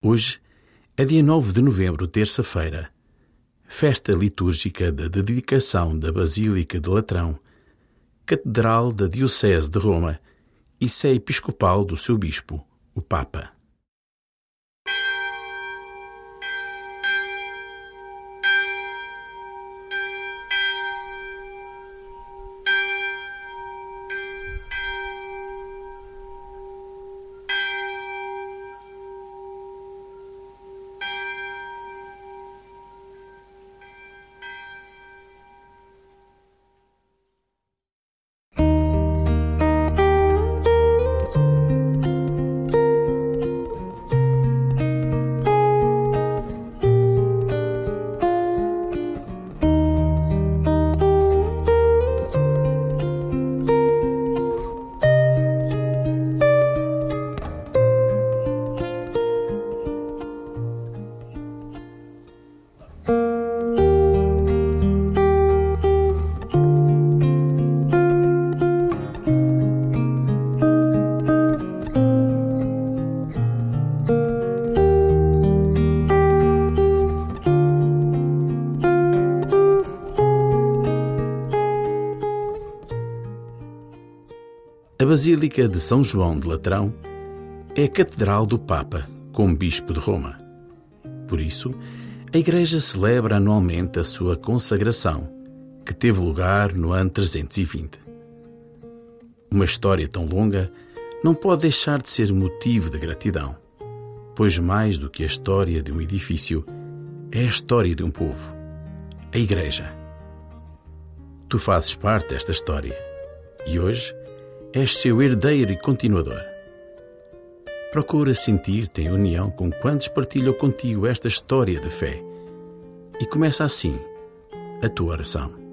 Hoje é dia 9 de novembro, terça-feira, festa litúrgica da dedicação da Basílica de Latrão, Catedral da Diocese de Roma e sé episcopal do seu bispo, o Papa. A Basílica de São João de Latrão é a Catedral do Papa, como Bispo de Roma. Por isso, a Igreja celebra anualmente a sua consagração, que teve lugar no ano 320. Uma história tão longa não pode deixar de ser motivo de gratidão, pois mais do que a história de um edifício, é a história de um povo, a Igreja. Tu fazes parte desta história e hoje és seu herdeiro e continuador. Procura sentir-te em união com quantos partilham contigo esta história de fé e começa assim a tua oração.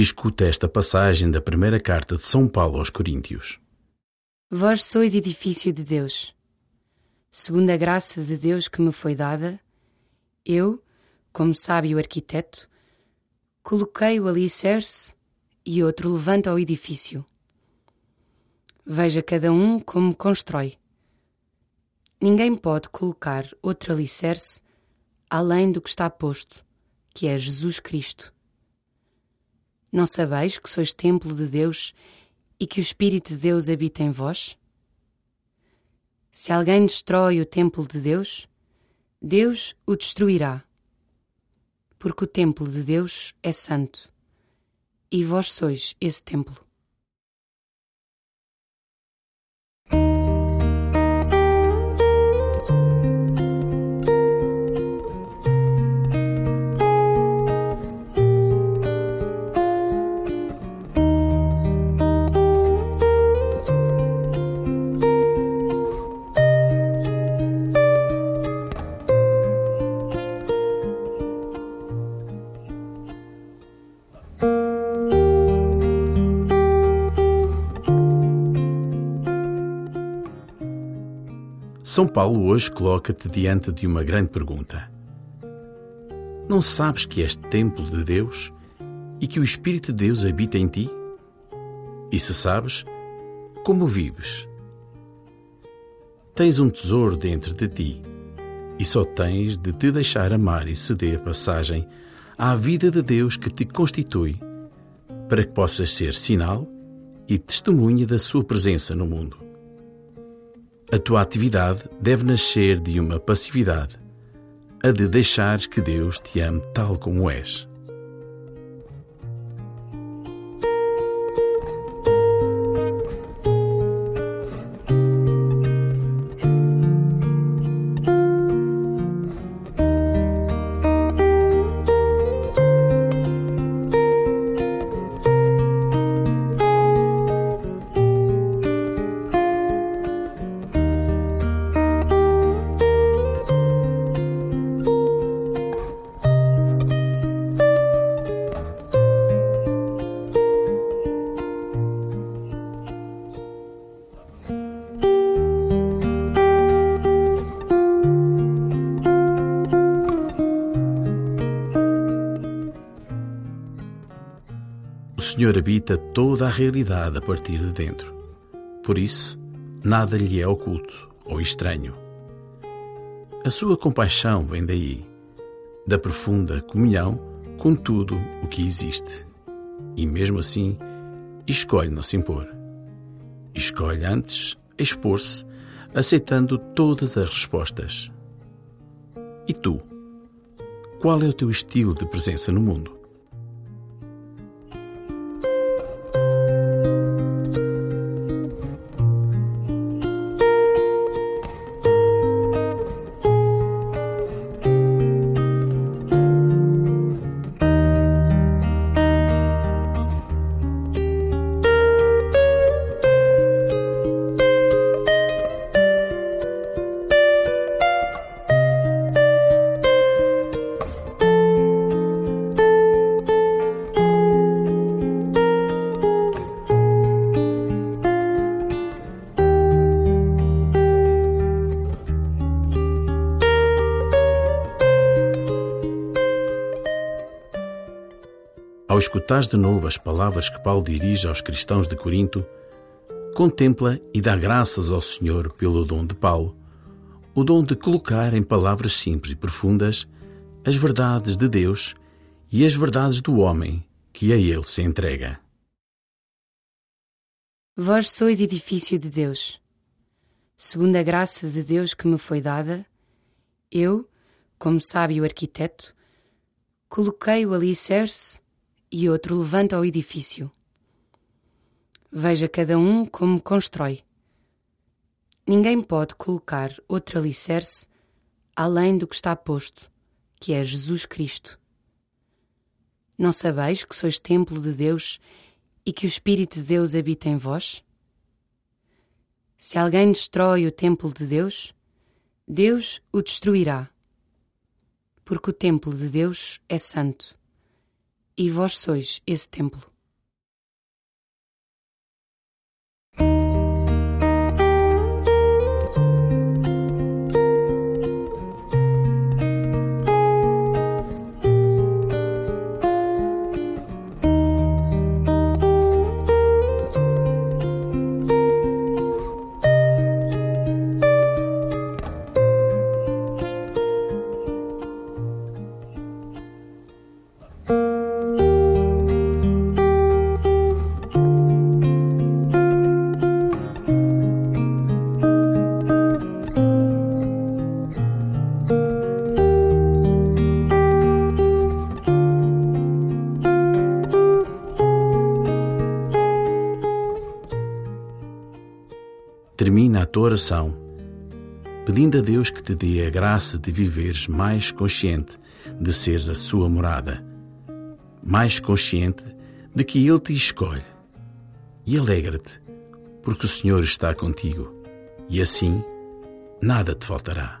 Escuta esta passagem da primeira carta de São Paulo aos Coríntios. Vós sois edifício de Deus. Segundo a graça de Deus que me foi dada, eu, como sábio arquiteto, coloquei o alicerce e outro levanta o edifício. Veja cada um como constrói. Ninguém pode colocar outro alicerce além do que está posto, que é Jesus Cristo. Não sabeis que sois templo de Deus e que o Espírito de Deus habita em vós? Se alguém destrói o templo de Deus, Deus o destruirá. Porque o templo de Deus é santo, e vós sois esse templo. São Paulo hoje coloca-te diante de uma grande pergunta. Não sabes que és templo de Deus e que o Espírito de Deus habita em ti? E se sabes, como vives? Tens um tesouro dentro de ti e só tens de te deixar amar e ceder passagem à vida de Deus que te constitui, para que possas ser sinal e testemunha da sua presença no mundo. A tua atividade deve nascer de uma passividade, a de deixares que Deus te ame tal como és. Senhor habita toda a realidade a partir de dentro. Por isso, nada lhe é oculto ou estranho. A sua compaixão vem daí, da profunda comunhão com tudo o que existe. E mesmo assim, escolhe não se impor. Escolhe antes expor-se, aceitando todas as respostas. E tu? Qual é o teu estilo de presença no mundo? Ao escutares de novo as palavras que Paulo dirige aos cristãos de Corinto, contempla e dá graças ao Senhor pelo dom de Paulo, o dom de colocar em palavras simples e profundas as verdades de Deus e as verdades do homem que a ele se entrega. Vós sois edifício de Deus. Segundo a graça de Deus que me foi dada, eu, como sábio arquiteto, coloquei o alicerce e outro levanta o edifício. Veja cada um como constrói. Ninguém pode colocar outro alicerce além do que está posto, que é Jesus Cristo. Não sabeis que sois templo de Deus e que o Espírito de Deus habita em vós? Se alguém destrói o templo de Deus, Deus o destruirá. Porque o templo de Deus é santo e vós sois esse templo. Tua oração pedindo a Deus que te dê a graça de viveres mais consciente de seres a sua morada, mais consciente de que Ele te escolhe. E alegra-te, porque o Senhor está contigo, e assim nada te faltará.